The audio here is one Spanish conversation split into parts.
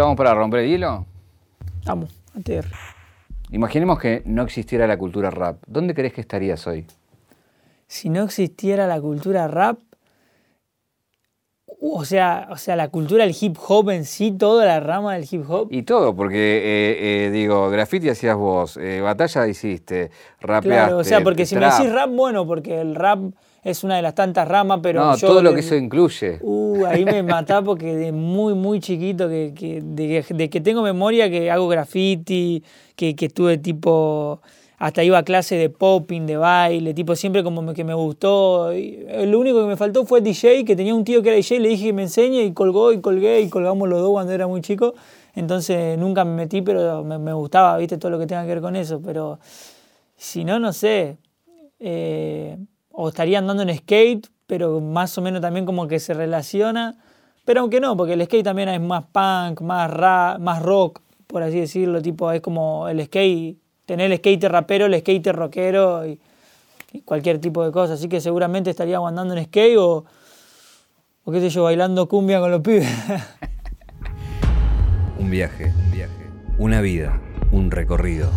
¿Estamos para romper el hielo? Vamos, ATR. Imaginemos que no existiera la cultura rap. ¿Dónde crees que estarías hoy? Si no existiera la cultura rap, o sea, o sea, la cultura del hip hop en sí, toda la rama del hip hop. Y todo, porque eh, eh, digo, graffiti hacías vos, eh, batalla hiciste, rapeaste. Claro, o sea, porque si me trap. decís rap, bueno, porque el rap es una de las tantas ramas, pero No, yo todo lo que eso incluye. Uh, ahí me matá porque de muy, muy chiquito, que, que- de, de que tengo memoria que hago graffiti, que, que estuve tipo, hasta iba a clase de popping, de baile, tipo siempre como que me gustó. Y, eh, lo único que me faltó fue DJ, que tenía un tío que era DJ, le dije que me enseñe y colgó y colgué y colgamos los dos cuando era muy chico. Entonces nunca me metí, pero me, me gustaba, viste, todo lo que tenga que ver con eso. Pero si no, no sé. Eh, o estaría andando en skate, pero más o menos también como que se relaciona. Pero aunque no, porque el skate también es más punk, más, ra- más rock, por así decirlo. Tipo, es como el skate, tener el skate rapero, el skate rockero y, y cualquier tipo de cosa. Así que seguramente estaría andando en skate o, o qué sé yo, bailando cumbia con los pibes. Un viaje, un viaje. Una vida, un recorrido.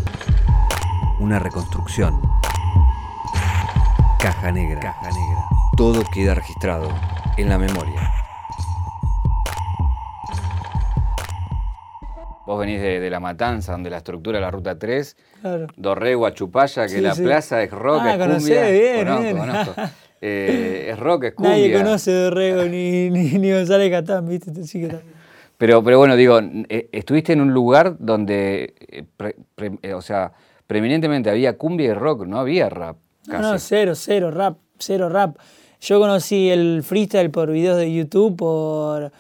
Una reconstrucción. Caja negra. Caja negra. Todo queda registrado en la memoria. Vos venís de, de La Matanza, donde la estructura de la Ruta 3, Claro. Dorrego a Chupaya, que Sí, la sí. plaza es rock, Ah, es cumbia. bien, conozco, bien. conozco. Eh, es rock, es cumbia. Nadie conoce Dorrego ni, ni, ni González Catán, ¿viste? Que está- Pero, pero bueno, digo, eh, estuviste en un lugar donde, eh, pre- pre- eh, o sea, preeminentemente había cumbia y rock, no había rap. No, no, cero, cero rap, cero rap. Yo conocí el freestyle por videos de YouTube, por,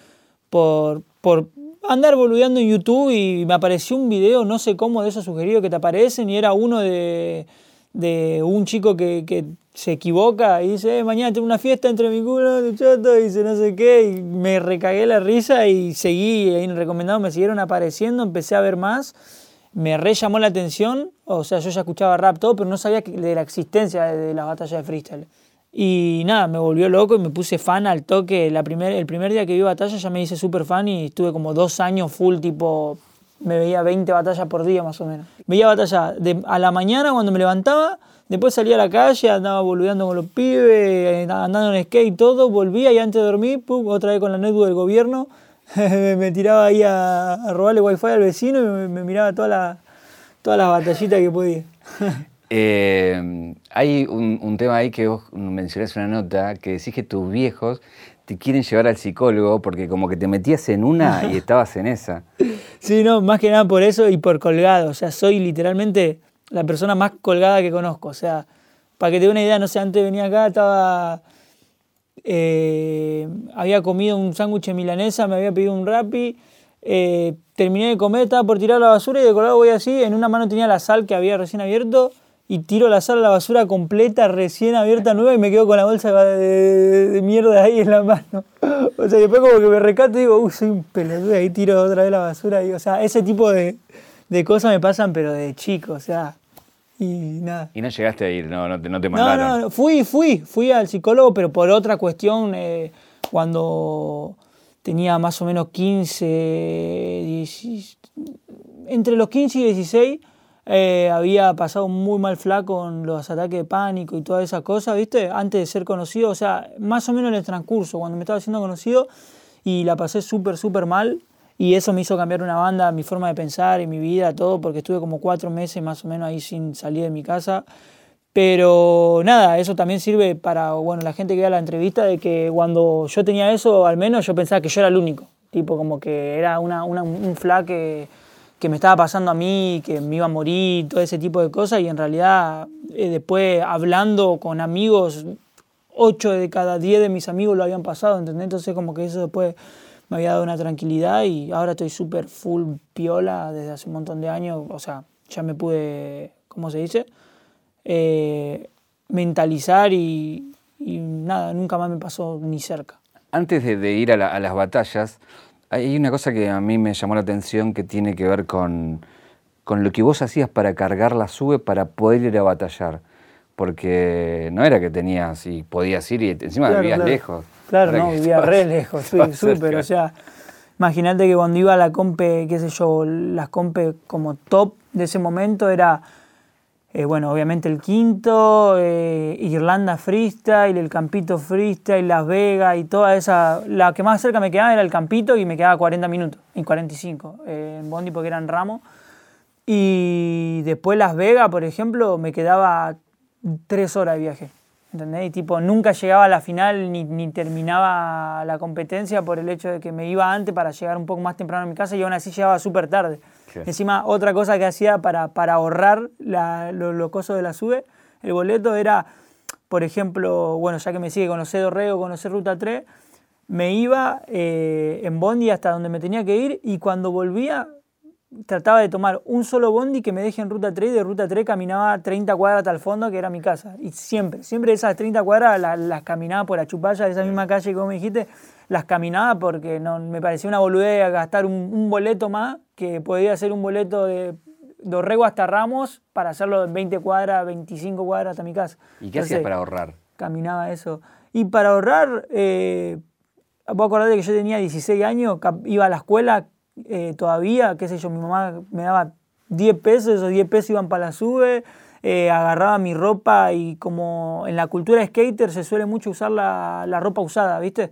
por, por andar boludeando en YouTube y me apareció un video, no sé cómo, de esos sugeridos que te aparecen y era uno de, de un chico que, que se equivoca y dice, "Eh, mañana tengo una fiesta entre mi culo, de choto, y dice no sé qué, y me recagué la risa y seguí, ahí en el recomendado me siguieron apareciendo, empecé a ver más me re llamó la atención, o sea, yo ya escuchaba rap todo, pero no sabía de la existencia de, las batallas de freestyle. Y nada, me volvió loco y me puse fan al toque. La primer, el primer día que vi batalla ya me hice súper fan y estuve como dos años full, tipo, me veía 20 batallas por día más o menos. Veía batalla de, a la mañana cuando me levantaba, después salía a la calle, andaba boludeando con los pibes, andando en skate y todo, volvía y antes de dormir, pum, otra vez con la netbook del gobierno, me, tiraba ahí a, a robarle wifi al vecino y me, me miraba todas las todas las batallitas que podía. Eh, hay un, un tema ahí que vos mencionás en una nota, que decís que tus viejos te quieren llevar al psicólogo porque como que te metías en una y estabas en esa. Sí, no, más que nada por eso y por colgado. O sea, soy literalmente la persona más colgada que conozco. O sea, para que te dé una idea, no sé, antes venía acá, estaba. Eh, había comido un sándwich milanesa, me había pedido un rapi. eh, terminé de comer, estaba por tirar la basura y de colgado voy así. En una mano tenía la sal que había recién abierto y tiro la sal a la basura completa, recién abierta, nueva y me quedo con la bolsa de, mierda ahí en la mano. O sea, después como que me recato y digo, uy, soy un pelotudo, ahí tiro otra vez la basura. Y, o sea, ese tipo de, de cosas me pasan, pero de chico, o sea, y nada. Y no llegaste a ir, no, no te, no te No, mandaron. no, no, fui, fui, fui al psicólogo, pero por otra cuestión, eh, cuando tenía más o menos 15, 16, entre los 15 y 16, eh, había pasado muy mal flaco con los ataques de pánico y todas esas cosas, ¿viste? Antes de ser conocido, o sea, más o menos en el transcurso, cuando me estaba haciendo conocido, y la pasé súper, súper mal. Y eso me hizo cambiar una banda, mi forma de pensar y mi vida, todo, porque estuve como cuatro meses más o menos ahí sin salir de mi casa. Pero nada, eso también sirve para bueno, la gente que vea la entrevista, de que cuando yo tenía eso, al menos yo pensaba que yo era el único. Tipo, como que era una, una- un fla que, que me estaba pasando a mí, que me iba a morir, todo ese tipo de cosas. Y en realidad, eh, después hablando con amigos, ocho de cada diez de mis amigos lo habían pasado, ¿entendés? Entonces, como que eso después me había dado una tranquilidad y ahora estoy súper full piola desde hace un montón de años. O sea, ya me pude, ¿cómo se dice? eh, mentalizar y, y nada, nunca más me pasó ni cerca. Antes de, de ir a, la- a las batallas, hay una cosa que a mí me llamó la atención que tiene que ver con, con lo que vos hacías para cargar la sube para poder ir a batallar. Porque no era que tenías y podías ir y encima Claro, vivías claro. lejos. Claro, no, vivía re lejos, súper, o sea, Imagínate que cuando iba a la compe, qué sé yo, las compe como top de ese momento era, eh, bueno, obviamente el quinto, eh, Irlanda freestyle, el Campito freestyle, Las Vegas y toda esa. La que más cerca me quedaba era el Campito y me quedaba 40 minutos, y 45, eh, en Bondi porque eran ramos. Y después Las Vegas, por ejemplo, me quedaba tres horas de viaje. ¿Entendés? Y tipo, nunca llegaba a la final ni, ni, terminaba la competencia por el hecho de que me iba antes para llegar un poco más temprano a mi casa y aún así llegaba súper tarde. Encima, otra cosa que hacía para, para ahorrar los lo cosas de la SUBE, el boleto era, por ejemplo, bueno, ya que me sigue conocer Dorrego, conocer Ruta 3, me iba eh, en Bondi hasta donde me tenía que ir y cuando volvía trataba de tomar un solo bondi que me deje en ruta 3 y de ruta 3 caminaba 30 cuadras hasta el fondo, que era mi casa. Y siempre, siempre esas 30 cuadras las, caminaba por la chupalla de esa misma calle como me dijiste, las caminaba porque no, me parecía una boludez gastar un, boleto más, que podía ser un boleto de Dorrego hasta Ramos para hacerlo en 20 cuadras, 25 cuadras hasta mi casa. ¿Y qué hacías para ahorrar? Caminaba eso. Y para ahorrar, eh, puedo acordar de que yo tenía 16 años, iba a la escuela, eh, todavía, qué sé yo, mi mamá me daba 10 pesos, esos 10 pesos iban para la sube, eh, agarraba mi ropa y como en la cultura skater se suele mucho usar la, la, ropa usada, ¿viste?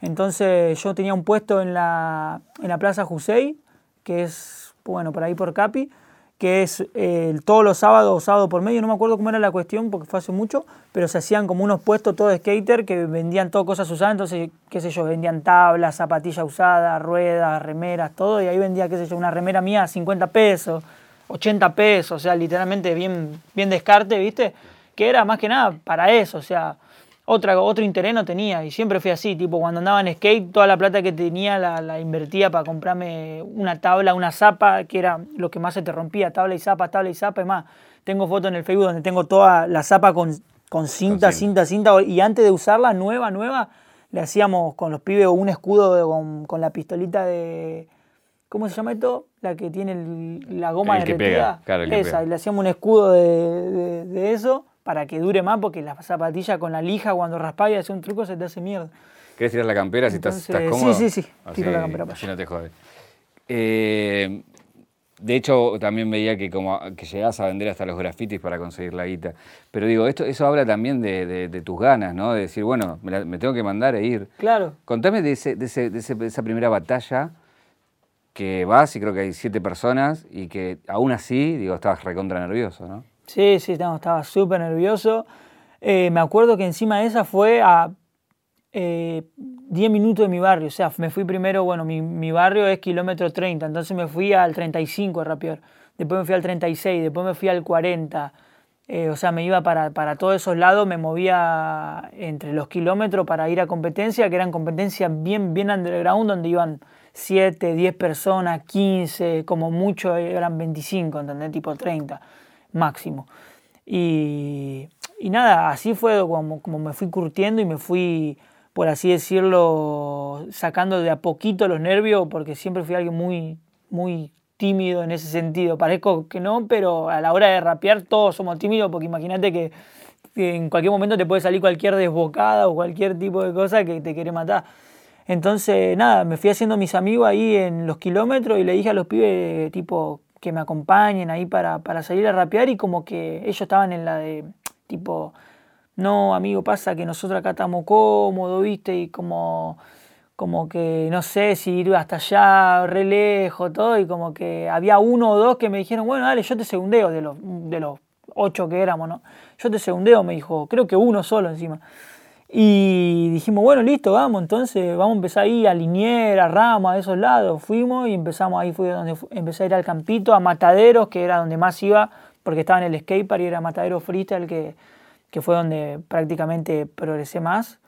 Entonces yo tenía un puesto en la, en la Plaza Jusey, que es, bueno, por ahí por Capi, que es eh, todos los sábados, sábado por medio, no me acuerdo cómo era la cuestión porque fue hace mucho, pero se hacían como unos puestos todos de skater que vendían todo cosas usadas, entonces, qué sé yo, vendían tablas, zapatillas usadas, ruedas, remeras, todo, y ahí vendía, qué sé yo, una remera mía a 50 pesos, 80 pesos, o sea, literalmente bien, bien descarte, ¿viste? Que era más que nada para eso, o sea, otra, otro interés no tenía y siempre fui así, tipo cuando andaba en skate, toda la plata que tenía la, invertía para comprarme una tabla, una zapa, que era lo que más se te rompía, tabla y zapa, tabla y zapa, y más, tengo fotos en el Facebook donde tengo toda la zapa con, con cinta, cinta, cinta, y antes de usarla, nueva, nueva, le hacíamos con los pibes un escudo con, con, la pistolita de... ¿Cómo se llama esto? La que tiene la goma de derretida. Esa, y le hacíamos un escudo de, de eso para que dure más, porque la zapatilla con la lija cuando raspas y hace un truco se te hace mierda. ¿Quieres tirar la campera si estás, cómodo? Sí, sí, sí, tiro la campera para Así no te jode. Eh, de hecho, también veía que como que llegabas a vender hasta los grafitis para conseguir la guita. Pero digo, esto, eso habla también de, tus ganas, ¿no? De decir, bueno, me, tengo que mandar e ir. Claro. Contame de, ese, de, ese, de, esa primera batalla que vas y creo que hay siete personas y que aún así, digo, estabas recontra nervioso, ¿no? Sí, sí, estaba súper nervioso. Eh, me acuerdo que encima de esa fue a 10 eh, minutos de mi barrio. O sea, me fui primero, bueno, mi, barrio es kilómetro 30, entonces me fui al 35 de Rapier. Después me fui al 36, después me fui al 40. Eh, o sea, me iba para, para, todos esos lados, me movía entre los kilómetros para ir a competencia, que eran competencias bien, bien underground, donde iban 7, 10 personas, 15, como mucho eran 25, ¿entendés? Tipo 30 máximo. Y, nada, así fue como, me fui curtiendo y me fui, por así decirlo, sacando de a poquito los nervios, porque siempre fui alguien muy, muy tímido en ese sentido. Parezco que no, pero a la hora de rapear todos somos tímidos, porque imagínate que, en cualquier momento te puede salir cualquier desbocada o cualquier tipo de cosa que te quiere matar. Entonces, nada, me fui haciendo mis amigos ahí en los kilómetros y le dije a los pibes, tipo, que me acompañen ahí para, para salir a rapear y como que ellos estaban en la de tipo, no, amigo, pasa que nosotros acá estamos cómodos, ¿viste? Y como, como que no sé si ir hasta allá, re lejos, todo, y como que había uno o dos que me dijeron, bueno, dale, yo te segundeo de los, de los ocho que éramos, ¿no? Yo te segundeo, me dijo, creo que uno solo encima. Y dijimos, bueno, listo, vamos, entonces vamos a empezar ahí a Liniera, a Rama, a esos lados. Fuimos y empezamos, ahí fue donde empecé a ir al campito, a Mataderos, que era donde más iba, porque estaba en el skatepark y era Matadero Freestyle, que, que fue donde prácticamente progresé más.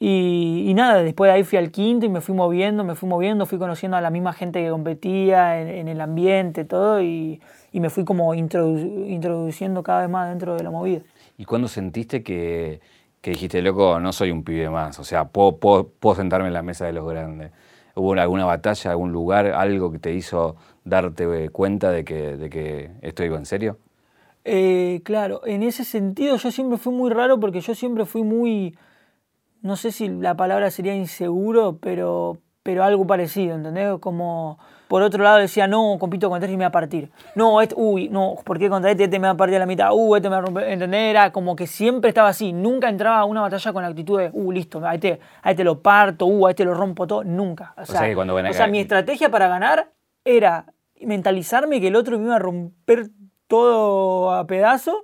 Y, nada, después de ahí fui al quinto y me fui moviendo, me fui moviendo, fui conociendo a la misma gente que competía en, el ambiente, todo, y, y me fui como introduciendo cada vez más dentro de la movida. ¿Y cuándo sentiste que que dijiste, loco, no soy un pibe más, o sea, puedo, puedo, sentarme en la mesa de los grandes? ¿Hubo alguna batalla, algún lugar, algo que te hizo darte cuenta de que, de que esto iba en serio? Eh, claro, en ese sentido yo siempre fui muy raro porque yo siempre fui muy, no sé si la palabra sería inseguro, pero pero algo parecido, ¿entendés? Como por otro lado decía, no, compito contra este y me va a partir. No, este, uy, no, ¿por qué contra este? Este me va a partir a la mitad, uh, este me va a romper, ¿entendés? Era como que siempre estaba así, nunca entraba a una batalla con la actitud de, uh, listo, a este, a este lo parto, uh, a este lo rompo todo, nunca. O sea, que cuando o sea acá- mi estrategia para ganar era mentalizarme que el otro me iba a romper todo a pedazos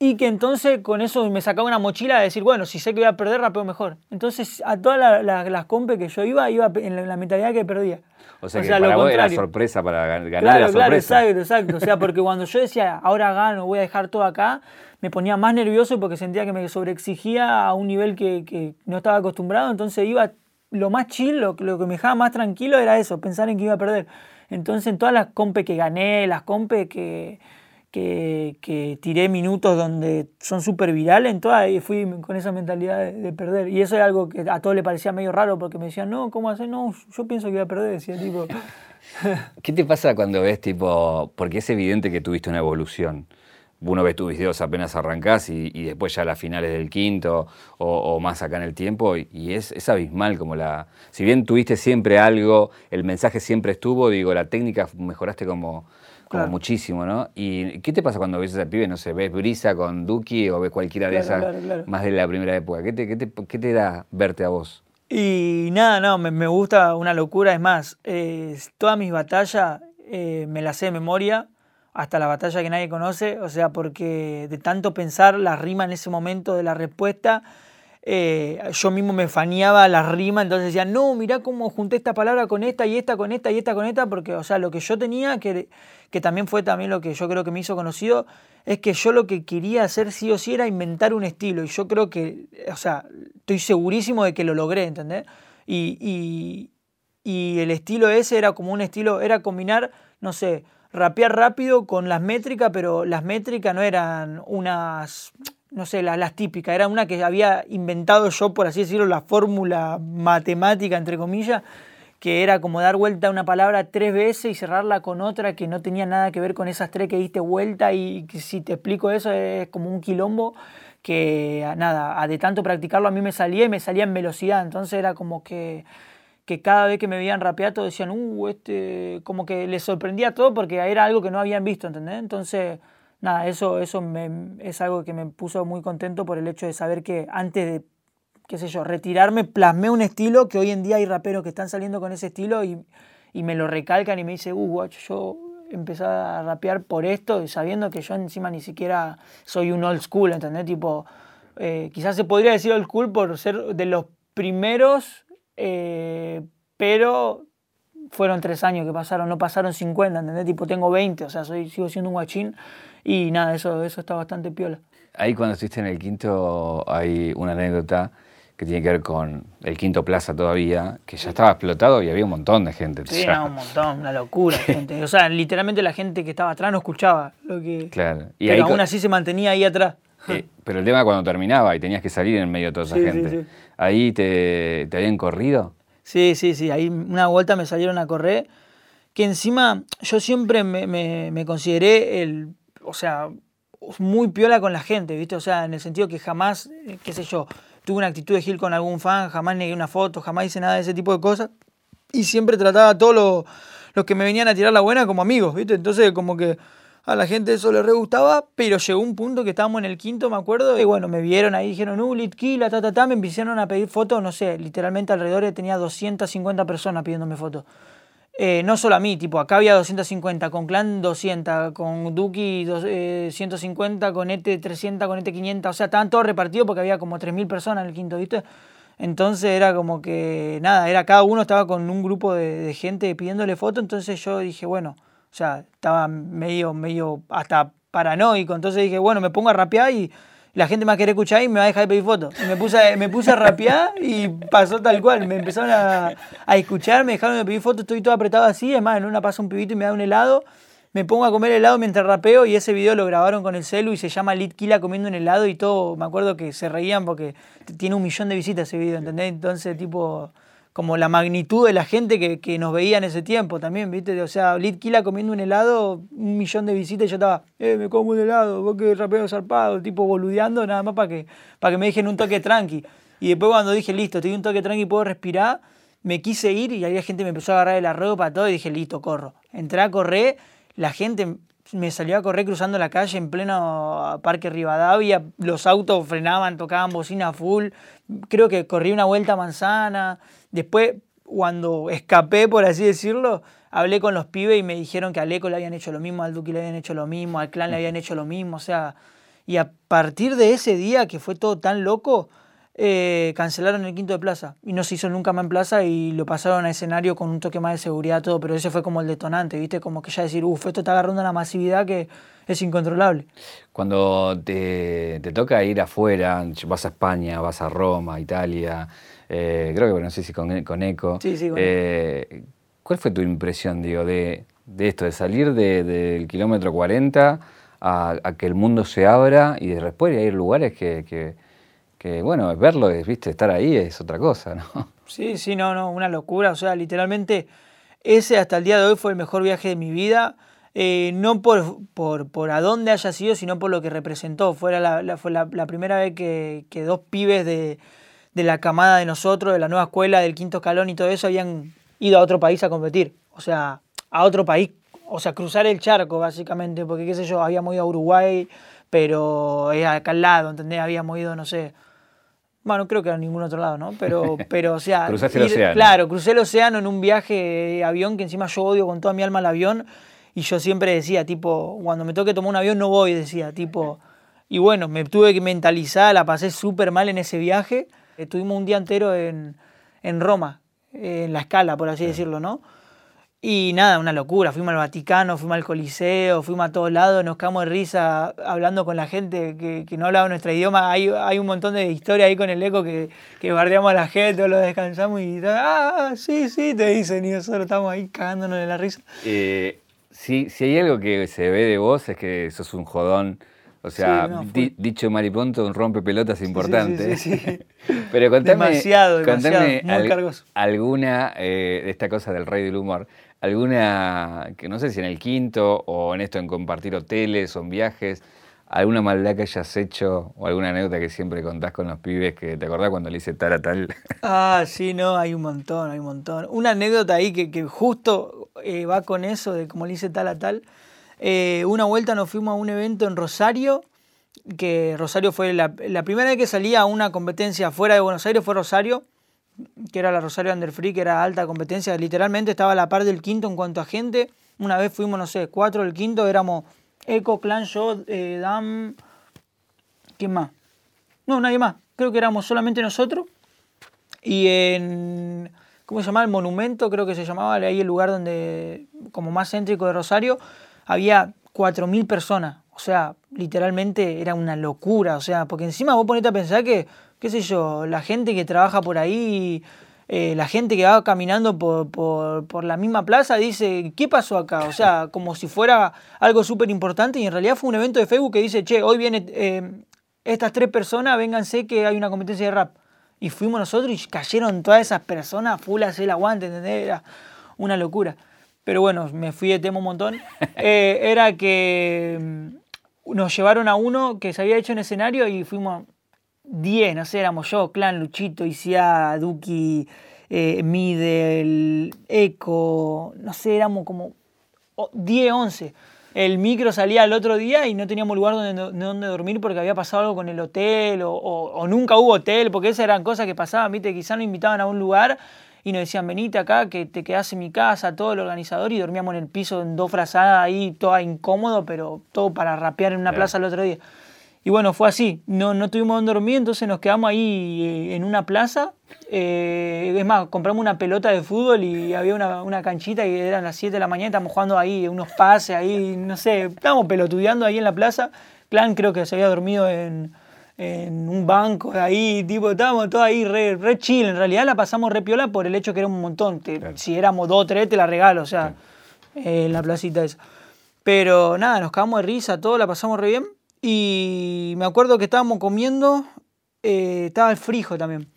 y que entonces con eso me sacaba una mochila de decir, bueno, si sé que voy a perder, rapeo mejor. Entonces a todas la- la- las compes que yo iba, iba en la, la mentalidad que perdía. O sea, que lo para vos era contrario. sorpresa para gan- ganar Claro, la claro, sorpresa. exacto, exacto. O sea, porque cuando yo decía, ahora gano, voy a dejar todo acá, me ponía más nervioso porque sentía que me sobreexigía a un nivel que, que no estaba acostumbrado. Entonces iba, lo más chill, lo, lo que me dejaba más tranquilo era eso, pensar en que iba a perder. Entonces en todas las compes que gané, las compes que, que, que tiré minutos donde son súper virales, en todas ahí fui con esa mentalidad de, de perder. Y eso es algo que a todos le parecía medio raro porque me decían, no, ¿cómo hacer? No, yo pienso que voy a perder. Decía tipo... ¿Qué te pasa cuando ves, tipo, porque es evidente que tuviste una evolución? Uno ve tus videos apenas arrancás y, después ya a las finales del quinto o, o más acá en el tiempo y, y es, es abismal como la... Si bien tuviste siempre algo, el mensaje siempre estuvo, digo, la técnica mejoraste como, como Claro. muchísimo, ¿no? ¿Y qué te pasa cuando ves a ese pibe? No sé, ves Brisa con Duki o ves cualquiera de esas claro. más de la primera época. ¿Qué te, qué te, qué te da verte a vos? Y nada, no, me, me gusta una locura. Es más, eh, todas mis batallas eh, me las sé de memoria, hasta la batalla que nadie conoce. O sea, porque de tanto pensar la rima en ese momento de la respuesta, eh, yo mismo me faneaba la rima. Entonces decía, no, mirá cómo junté esta palabra con esta y esta con esta y esta con esta. Porque, o sea, lo que yo tenía, que, que también fue también lo que yo creo que me hizo conocido, es que yo lo que quería hacer sí o sí era inventar un estilo. Y yo creo que, o sea, estoy segurísimo de que lo logré, ¿entendés? Y, y, y el estilo ese era como un estilo, era combinar, no sé, rapear rápido con las métricas, pero las métricas no eran unas, no sé, las, las típicas, era una que había inventado yo, por así decirlo, la fórmula matemática, entre comillas, que era como dar vuelta a una palabra tres veces y cerrarla con otra que no tenía nada que ver con esas tres que diste vuelta y si te explico eso es como un quilombo que nada, a de tanto practicarlo a mí me salía y me salía en velocidad, entonces era como que, que cada vez que me veían rapear todos decían, uh, este, como que les sorprendía todo porque era algo que no habían visto, ¿entendés? Entonces, nada, eso, eso me- es algo que me puso muy contento por el hecho de saber que antes de, qué sé yo, retirarme, plasmé un estilo que hoy en día hay raperos que están saliendo con ese estilo y, y me lo recalcan y me dicen, uh, guacho, yo empecé a rapear por esto y sabiendo que yo encima ni siquiera soy un old school, ¿entendés? Tipo, eh, quizás se podría decir old school por ser de los primeros, eh, pero fueron tres años que pasaron, no pasaron 50, ¿entendés? Tipo, tengo 20, o sea, soy, sigo siendo un guachín y nada, eso, eso está bastante piola. Ahí cuando estuviste en el quinto hay una anécdota que tiene que ver con el quinto plaza todavía, que ya estaba explotado y había un montón de gente. Sí, ya. no, un montón, una locura, gente. O sea, literalmente la gente que estaba atrás no escuchaba lo que... Claro. Y pero ahí aún así se mantenía ahí atrás. Eh, pero el tema cuando terminaba y tenías que salir en medio de toda esa Sí, sí, gente. sí. Ahí te, te habían corrido. Sí, sí, sí. Ahí una vuelta me salieron a correr. Que encima yo siempre me, me- me consideré el. O sea, muy piola con la gente, ¿viste? O sea, en el sentido que jamás, eh, qué sé yo, tuve una actitud de Gil con algún fan, jamás negué una foto, jamás hice nada de ese tipo de cosas. Y siempre trataba a todos los, los que me venían a tirar la buena como amigos, ¿viste? Entonces, como que a la gente eso le re gustaba, pero llegó un punto que estábamos en el quinto, me acuerdo, y bueno, me vieron ahí, dijeron, uh, Litkila, ta, ta, ta, me empezaron a pedir fotos, no sé, literalmente alrededor de- tenía 250 personas pidiéndome fotos. Eh, no solo a mí, tipo, acá había 250, con Clan 200, con Duki dos- eh, 150, con ETE 300, con ETE 500, o sea, estaban todos repartidos porque había como 3.000 personas en el quinto, ¿viste? Entonces era como que, nada, era cada uno estaba con un grupo de, de gente pidiéndole fotos, entonces yo dije, bueno, o sea, estaba medio, medio hasta paranoico, entonces dije, bueno, me pongo a rapear y la gente me va a querer escuchar y me va a dejar de pedir fotos. Me puse, me puse a rapear y pasó tal cual, me empezaron a, a escuchar, me dejaron de pedir fotos, estoy todo apretado así, es más, en una pasa un pibito y me da un helado, me pongo a comer helado mientras rapeo y ese video lo grabaron con el celu y se llama Litkila comiendo un helado y todo, me acuerdo que se reían porque tiene un millón de visitas ese video, ¿entendés? Entonces, tipo, como la magnitud de la gente que, que nos veía en ese tiempo también, ¿viste? O sea, Litkila comiendo un helado, un millón de visitas y yo estaba, eh, me como un helado, vos que rapeo zarpado, tipo boludeando nada más para que, para que me dejen un toque tranqui. Y después cuando dije, listo, estoy un toque tranqui, puedo respirar, me quise ir y había gente me empezó a agarrar de la ropa, todo, y dije, listo, corro. Entré a correr, la gente me salió a correr cruzando la calle en pleno Parque Rivadavia, los autos frenaban, tocaban bocina full, creo que corrí una vuelta a manzana, después cuando escapé, por así decirlo, hablé con los pibes y me dijeron que a Leco le habían hecho lo mismo, al Duque le habían hecho lo mismo, al Clan le habían hecho lo mismo, o sea, y a partir de ese día que fue todo tan loco, eh, cancelaron el quinto de plaza y no se hizo nunca más en plaza y lo pasaron a escenario con un toque más de seguridad todo, pero ese fue como el detonante, ¿viste? Como que ya decir, uff, esto está agarrando una masividad que es incontrolable. Cuando te, te toca ir afuera, vas a España, vas a Roma, Italia, eh, creo que, bueno, no sé si con, con Eco. Sí, sí, con eh, ¿Cuál fue tu impresión, digo, de, de esto, de salir de- del kilómetro 40 a, a que el mundo se abra y de después ir a lugares que, que, bueno, verlo, viste, estar ahí es otra cosa, ¿no? Sí, sí, no, no, una locura. O sea, literalmente ese hasta el día de hoy fue el mejor viaje de mi vida. eh, no por, por, por a dónde haya sido, sino por lo que representó. Fuera la, fue la, la primera vez que, que dos pibes de, de la camada de nosotros, de la nueva escuela, del quinto escalón y todo eso, habían ido a otro país a competir. O sea, a otro país. O sea, cruzar el charco, básicamente. Porque, qué sé yo, habíamos ido a Uruguay, pero es acá al lado, ¿entendés? Habíamos ido, no sé, bueno, creo que a ningún otro lado, ¿no? Pero, pero o sea. Cruzaste el océano. Claro, crucé el océano en un viaje de avión que encima yo odio con toda mi alma el avión. Y yo siempre decía, tipo, cuando me toque tomar un avión no voy, decía, tipo. Y bueno, me tuve que mentalizar, la pasé súper mal en ese viaje. Estuvimos un día entero en, en Roma, en la escala, por así decirlo, ¿no? Y nada, una locura. Fuimos al Vaticano, fuimos al Coliseo, fuimos a todos lados, nos cagamos de risa hablando con la gente que, que no hablaba nuestro idioma. Hay, hay un montón de historias ahí con el eco que, que bardeamos a la gente lo descansamos y ah, sí, sí, te dicen. Y nosotros estamos ahí cagándonos de la risa. Eh, si, si hay algo que se ve de vos es que sos un jodón. O sea, Sí, no, full. di- dicho mariponto, un rompepelotas importante. sí, sí, sí. Pero contame, Demasiado, demasiado, contame muy cargoso. alguna eh, de esta cosa del rey del humor, alguna, que no sé si en el quinto o en esto en compartir hoteles o en viajes, alguna maldad que hayas hecho o alguna anécdota que siempre contás con los pibes que te acordás cuando le hice tal a tal. Ah, sí, no, hay un montón, hay un montón. Una anécdota ahí que, que justo eh, va con eso de como le hice tal a tal. Eh, una vuelta nos fuimos a un evento en Rosario, que Rosario fue la, la primera vez que salía a una competencia fuera de Buenos Aires fue Rosario, que era la Rosario Under Free, que era alta competencia, literalmente estaba a la par del quinto en cuanto a gente. Una vez fuimos, no sé, cuatro del quinto, éramos Eco, Clan, yo, eh, Dam, ¿quién más? No, nadie más, creo que éramos solamente nosotros. Y en, ¿cómo se llama? El monumento, creo que se llamaba, ahí el lugar donde, como más céntrico de Rosario, había 4.000 personas. O sea, literalmente era una locura. O sea, porque encima vos ponete a pensar que, qué sé yo, la gente que trabaja por ahí, eh, la gente que va caminando por, por, por la misma plaza dice, ¿qué pasó acá? O sea, como si fuera algo súper importante y en realidad fue un evento de Facebook que dice, che, hoy viene eh, estas tres personas, vénganse que hay una competencia de rap. Y fuimos nosotros y cayeron todas esas personas full a hacer el aguante, ¿entendés? Era una locura. Pero bueno, me fui de tema un montón. Eh, era que nos llevaron a uno que se había hecho en escenario y fuimos 10, no sé, éramos yo, Clan, Luchito, Isia, Duki, eh, Midel, Eco, no sé, éramos como o- 10, 11. El micro salía el otro día y no teníamos lugar donde, donde dormir porque había pasado algo con el hotel o, o- o nunca hubo hotel, porque esas eran cosas que pasaban, viste, quizás nos invitaban a un lugar y nos decían, venite acá, que te quedás en mi casa, todo el organizador, y dormíamos en el piso en dos frazadas ahí, todo incómodo, pero todo para rapear en una Claro. plaza el otro día. Y bueno, fue así. No, no tuvimos donde dormir, entonces nos quedamos ahí eh, en una plaza. Eh, es más, compramos una pelota de fútbol y había una, una canchita y eran las 7 de la mañana, estábamos jugando ahí unos pases, ahí, no sé, estábamos pelotudeando ahí en la plaza. Clan creo que se había dormido en, en un banco de ahí, tipo, estábamos todos ahí re, re chill. En realidad la pasamos re piola por el hecho que era un montón. Te- Claro. Si éramos dos o tres, te la regalo, o sea, eh, en la placita esa. Pero nada, nos cagamos de risa, todo, la pasamos re bien. Y me acuerdo que estábamos comiendo, eh, estaba el frijo también.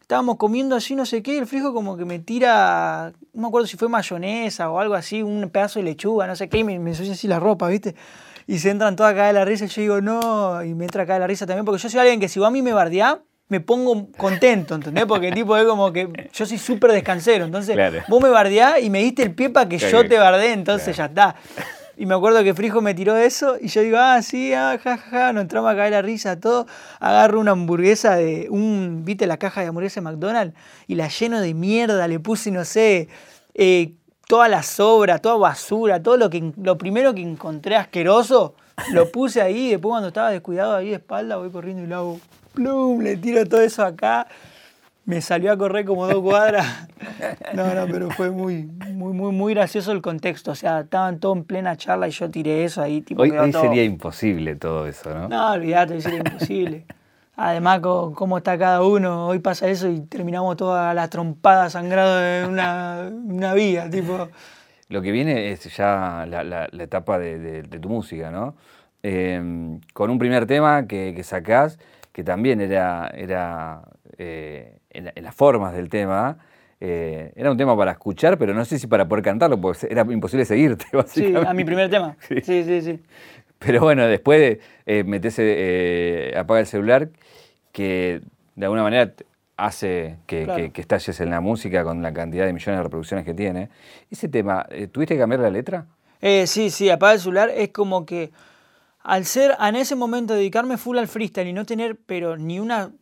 Estábamos comiendo así, no sé qué, y el frijo como que me tira, no me acuerdo si fue mayonesa o algo así, un pedazo de lechuga, no sé qué, y me, me así la ropa, ¿viste? Y se entran todas acá de la risa y yo digo, no, y me entra acá de la risa también, porque yo soy alguien que si vos a mí me bardeás, me pongo contento, ¿entendés? Porque tipo es como que yo soy súper descansero, entonces Claro. vos me bardeás y me diste el pie para que Claro. yo te bardeé, entonces ya está. Y me acuerdo que Frijo me tiró eso y yo digo, ah, sí, ah, ja, ja, ja, nos entramos a caer la risa, todo. Agarro una hamburguesa de un, viste la caja de hamburguesa de McDonald's y la lleno de mierda, le puse, no sé, eh, toda la sobra, toda basura, todo lo que lo primero que encontré asqueroso, lo puse ahí y después cuando estaba descuidado ahí de espalda voy corriendo y le hago, plum, le tiro todo eso acá. Me salió a correr como dos cuadras. No, no, pero fue muy, muy, muy, muy gracioso el contexto. O sea, estaban todos en plena charla y yo tiré eso ahí. Tipo, Hoy, hoy todo- sería imposible todo eso, ¿no? No, olvídate, sería imposible. Además, con cómo está cada uno, hoy pasa eso y terminamos toda la trompada sangrado en una, una vía, tipo. Lo que viene es ya la, la- la etapa de, de- de tu música, ¿no? Eh, con un primer tema que, que sacás, que también era, era eh, en, la- en las formas del tema, eh, era un tema para escuchar, pero no sé si para poder cantarlo, porque era imposible seguirte, Sí, básicamente. a mi primer tema. Sí. Sí, sí, sí. Pero bueno, después de eh, meterse, eh, apaga el celular, que de alguna manera hace que, Claro. que- que estalles en la música con la cantidad de millones de reproducciones que tiene. Ese tema, eh, ¿tuviste que cambiar la letra? Eh, sí, sí, apagar el celular es como que al ser, en ese momento, dedicarme full al freestyle y no tener, pero ni una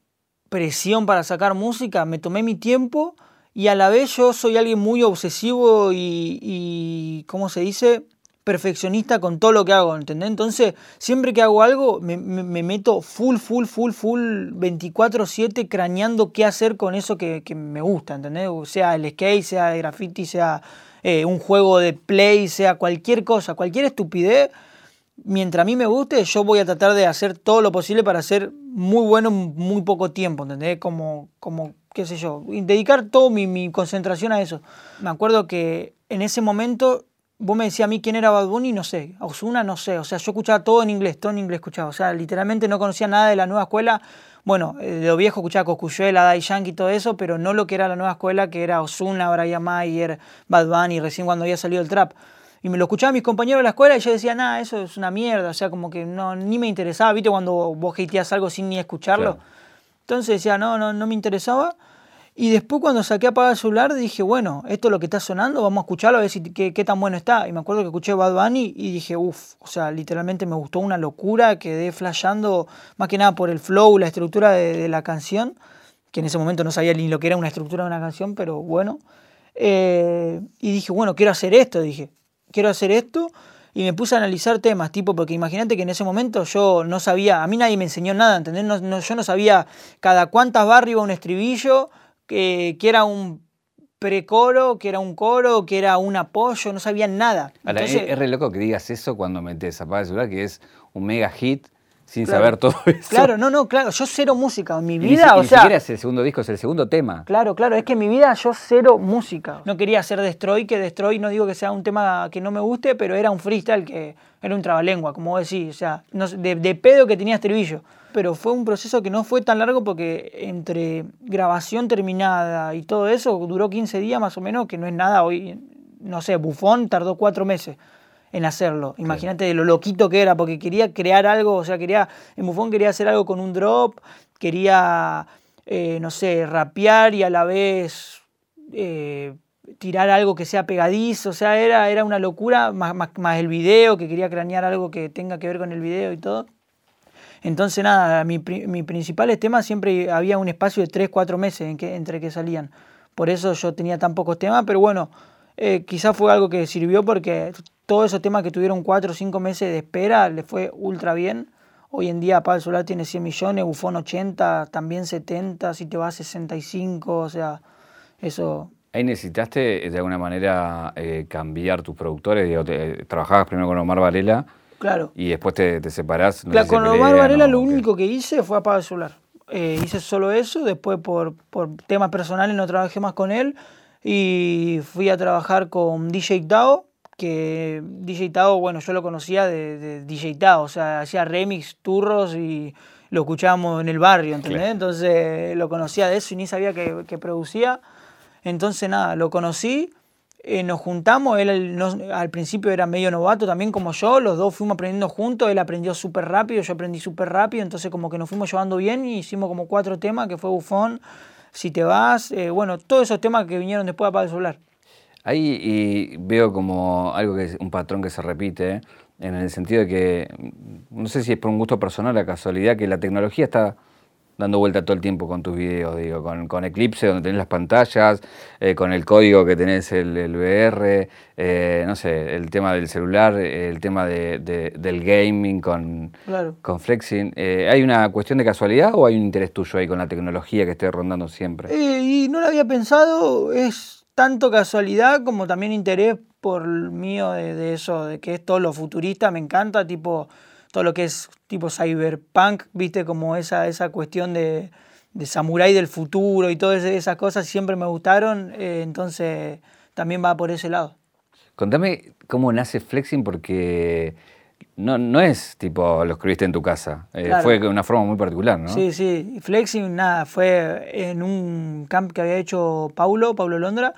presión para sacar música, me tomé mi tiempo y a la vez yo soy alguien muy obsesivo y, y ¿cómo se dice? Perfeccionista con todo lo que hago, ¿entendés? Entonces, siempre que hago algo, me, me- me meto full, full, full, full, 24-7 craneando qué hacer con eso que, me gusta, ¿entendés? Sea el skate, sea el graffiti, sea eh, un juego de play, sea cualquier cosa, cualquier estupidez, mientras a mí me guste, yo voy a tratar de hacer todo lo posible para ser muy bueno en muy poco tiempo, ¿entendés? Como, como qué sé yo, dedicar toda mi concentración a eso. Me acuerdo que en ese momento vos me decías a mí quién era Bad Bunny, no sé, Ozuna, no sé, o sea, yo escuchaba todo en inglés, todo en inglés escuchaba, o sea, literalmente no conocía nada de la nueva escuela. Bueno, eh, de lo viejo escuchaba Coscuyuela, Daddy Yankee y todo eso, pero no lo que era la nueva escuela, que era Ozuna, Brian Mayer, Bad Bunny, recién cuando había salido el trap. Y me lo escuchaban mis compañeros de la escuela y yo decía, nada, eso es una mierda. O sea, como que no, ni me interesaba. ¿Viste cuando vos hateás algo sin ni escucharlo? Claro. Entonces decía, no, no, no me interesaba. Y después cuando saqué a apagar el celular dije, bueno, esto es lo que está sonando, vamos a escucharlo a ver si, qué, qué tan bueno está. Y me acuerdo que escuché Bad Bunny y dije, uff, o sea, literalmente me gustó una locura, quedé flasheando más que nada por el flow, la estructura de, la canción, que en ese momento no sabía ni lo que era una estructura de una canción, pero bueno. Eh, y dije, bueno, quiero hacer esto, dije, quiero hacer esto. Y me puse a analizar temas, tipo, porque imagínate que en ese momento yo no sabía, a mí nadie me enseñó nada, ¿entendés? No- no- yo no sabía cada cuántas barras iba un estribillo, que, que era un precoro, que era un coro, que era un apoyo, no sabía nada. Ahora, Entonces, es, es re loco que digas eso cuando metes apaga el celular, que es un mega hit sin Claro. saber todo eso. claro, no, no, claro, yo cero música en mi Y ni, vida, y o ni sea... siquiera es el segundo disco, es el segundo tema. Claro, claro, es que en mi vida yo cero música. No quería hacer Destroy, que Destroy no digo que sea un tema que no me guste, pero era un freestyle que era un trabalengua, como vos decís, o sea, no de, de pedo que tenía estribillo. Pero fue un proceso que no fue tan largo porque entre grabación terminada y todo eso duró 15 días más o menos, que no es nada hoy, no sé, Bufón tardó cuatro meses en hacerlo. Imagínate de lo loquito que era, porque quería crear algo, o sea, quería, en Bufón quería hacer algo con un drop, quería, eh, no sé, rapear y a la vez eh, tirar algo que sea pegadizo, o sea, era, era una locura, más, más, más el video, que quería cranear algo que tenga que ver con el video y todo. Entonces, nada, mi, mis principales temas siempre había un espacio de 3, 4 meses en que, entre que salían. Por eso yo tenía tan pocos temas, pero bueno, eh, quizás fue algo que sirvió porque todos esos temas que tuvieron 4 o 5 meses de espera le fue ultra bien. Hoy en día Pablo Solar tiene 100 millones, Bufón 80, también 70, si te vas 65, o sea, eso... Ahí necesitaste eh, de alguna manera eh, cambiar tus productores. digo, te- trabajabas primero con Omar Varela Claro. y después te, te separás. no Claro, con Omar pelean Varela o lo único que hice fue apagar el celular. Eh, hice solo eso, después por, por temas personales no trabajé más con él y fui a trabajar con DJ Tao, que DJ Tao, bueno, yo lo conocía de, de DJ Tao, o sea, hacía remix, turros y lo escuchábamos en el barrio, ¿entendés? Claro. Entonces lo conocía de eso y ni sabía que, que producía. Entonces nada, lo conocí, eh, nos juntamos, él al principio era medio novato también como yo, los dos fuimos aprendiendo juntos, él aprendió súper rápido, yo aprendí súper rápido, entonces como que nos fuimos llevando bien y hicimos como cuatro temas, que fue Bufón, Si te vas, eh, bueno, todos esos temas que vinieron después de Apaga el Celular. Ahí veo como algo que es un patrón que se repite, ¿eh? en el sentido de que, no sé si es por un gusto personal, la casualidad, que la tecnología está dando vuelta todo el tiempo con tus videos, digo, con, con Eclipse, donde tenés las pantallas, eh, con el código que tenés el, el VR, eh, no sé, el tema del celular, el tema de- de- del gaming con, Claro. con Flexing. Eh, ¿Hay una cuestión de casualidad o hay un interés tuyo ahí con la tecnología que esté rondando siempre? Eh, y no lo había pensado, es tanto casualidad como también interés por mío de, de eso, de que es todo lo futurista, me encanta, tipo todo lo que es tipo cyberpunk, viste, como esa, esa cuestión de, de samurái del futuro y todas esas cosas siempre me gustaron, eh, entonces también va por ese lado. Contame cómo nace Flexing porque no, no es tipo lo escribiste en tu casa, eh, Claro. fue de una forma muy particular, ¿no? Sí, sí. Flexing, nada, fue en un camp que había hecho Paulo, Paulo Londra,